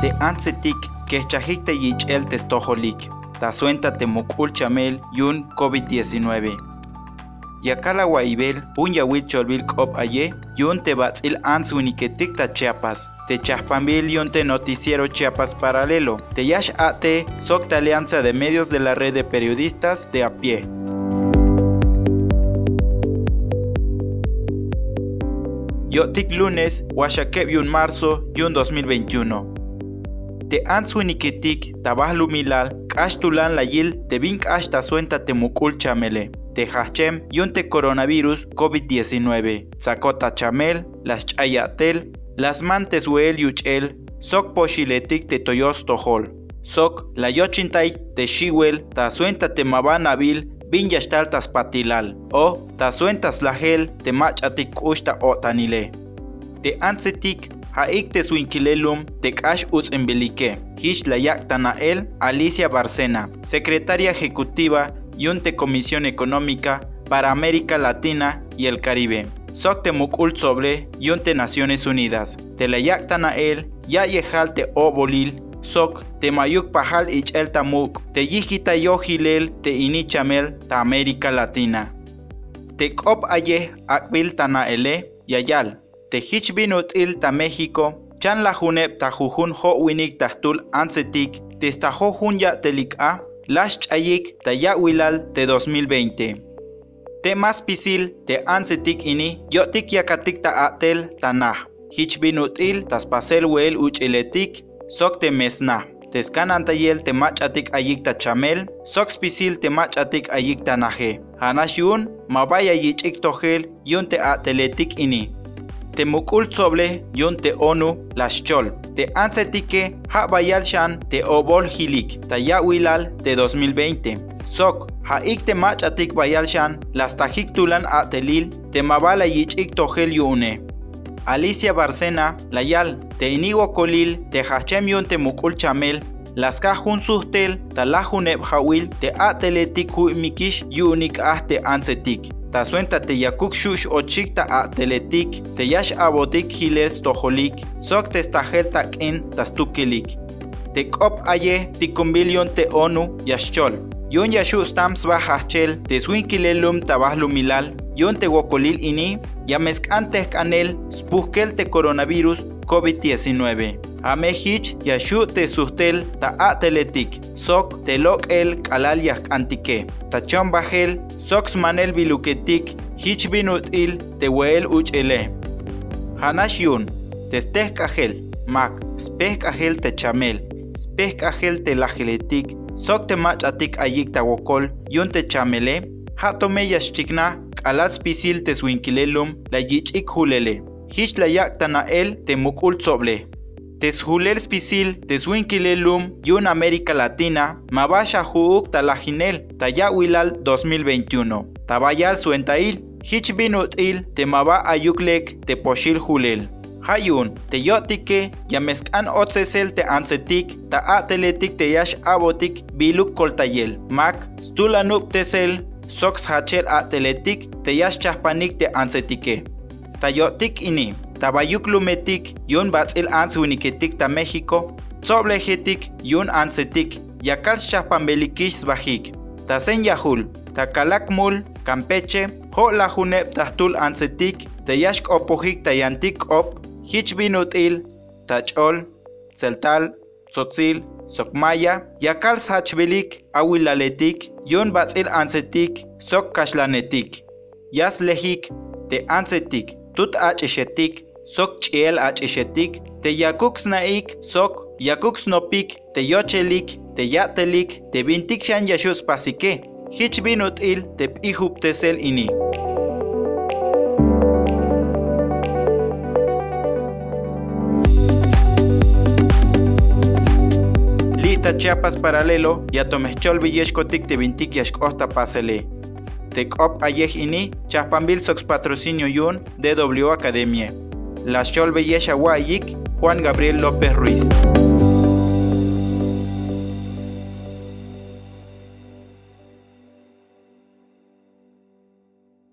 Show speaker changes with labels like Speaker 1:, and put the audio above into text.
Speaker 1: te ansetik que chajikte yichel testojolik, ta suenta temukul chamel yun COVID-19. Yakala waibel un yawil cholbil kop aye yun te batzil ans Chiapas. Te chaspanbil yun te noticiero Chiapas paralelo. Te yash ate socta alianza de medios de la red de periodistas de a pie. Yotik lunes, Washakeb yun marzo, yun 2021. Milal, kashtulan la yil te vink ashta suenta te mukul chamele. Te hachem yun te coronavirus COVID-19. Tzakota chamel, las chayatel, las mantes uel yuchel, sok poshiletik te toyos tohol. Sok la yochintay te shiwel, ta suenta te mabanabil, bin yashtal tas patilal, o ta suentas la gel te machatik ushta otanile. Te ansetik haik te suinkilelum te kash uz embelike, hish la yaktanael Alicia Barcena, secretaria ejecutiva y te Comisión Económica para América Latina y el Caribe. Sok te mukul sobre y te Naciones Unidas. Te la yaktanael ya yehal te obolil sok te mayuk pahal ich el tamuk, te yikita yohilel te inichamel ta América Latina. Te kop aye akbil tana ele yayal, te hich binut il ta México, chan la junep ta jujun ho winik tahtul ansetik, te sta ho ya telik a, lash chayik ta ya wilal te 2020. Te mas pisil te ansetik ini, yotik yakatik ta atel tanah. Hich binut il tas pasel wel uchiletik, sok te mesna. Teskan antayel te machatik ayik ta chamel, sok spisil te machatik ayik ta naje. Hanash yun, mabaya yichik tohel, yun te ateletik ini. Te mukul soble, yun te onu, las chol. Te ansetike, ha bayal shan, te obol hilik, ta ya wilal, te 2020. Sok, ha ik te machatik bayal shan, las tajik tulan atelil, te mabala yichik tohel yune. Alicia Barcena, Layal, te inigo colil, te hachem yun te mukul chamel, las cajun sustel, talajun hawil, te ateletik mikish yunik ah te ansetik. Ta suenta te yakuk shush ochik ta ateletik, te yash abotik hiles toholik, sok te stahel tak in tastukilik. Te kop aye tikumbilion te onu yashchol. Yun yashu stams bahachel, te swinkilelum tabahlumilal, yun te wokolil ini, antes canel, spuskel te coronavirus COVID-19. Amehich yashu te sustel ta ateletik, sok te lok el kalal yak antike, ta bajel, sox manel biluketik, hich binut il te weel uch ele. Hanash yun, te steh kajel, mak, speh kajel te chamel, speh kajel te lajeletik, sok te machatik ayik ta wokol, yun te chamele, hatome yashchikna alats pisil te swinkilelum la yichik hulele. Hich la yaktana el te mukul soble. Tes hulel spisil te swinkilelum yun América Latina mabasha huuk talajinel tayawilal 2021. Tabayal suentail hich binut il te maba ayuklek te poshil hulel. Hayun, te yotike, yameskan otsesel te ansetik, ta ateletik te yash abotik biluk koltayel. Mak, stulanup tesel, sox hachel ateletik te yash chahpanik te ansetike. Tayotik ini, tabayuk lumetik yun batzil ans winiketik ta México, soblejetik yun ansetik, yakal chahpanbelikish bajik. Tasen yahul, takalakmul, Campeche, ho la junep tahtul ansetik, te yash opojik tayantik op, hich binut il, tachol, celtal, tzotzil, Sokmaya, yakal sachbelik, awilaletik, yon batzil ansetik, sok kashlanetik. Yas lehik, te ansetik, tut acheshetik, sok chiel acheshetik, te yakuks naik, sok, yakuks nopik, te yochelik, te yatelik, te bintik shan yashus pasike. Hich binut il, te pihup tesel ini. Lita Chiapas paralelo y a Tomechol Villescotic te Vintik Yashkosta Pasele. Tecop Ayej Ini, Chapambil Sox Patrocinio Yun, DW Academia. Las Chol Villesha Juan Gabriel López Ruiz.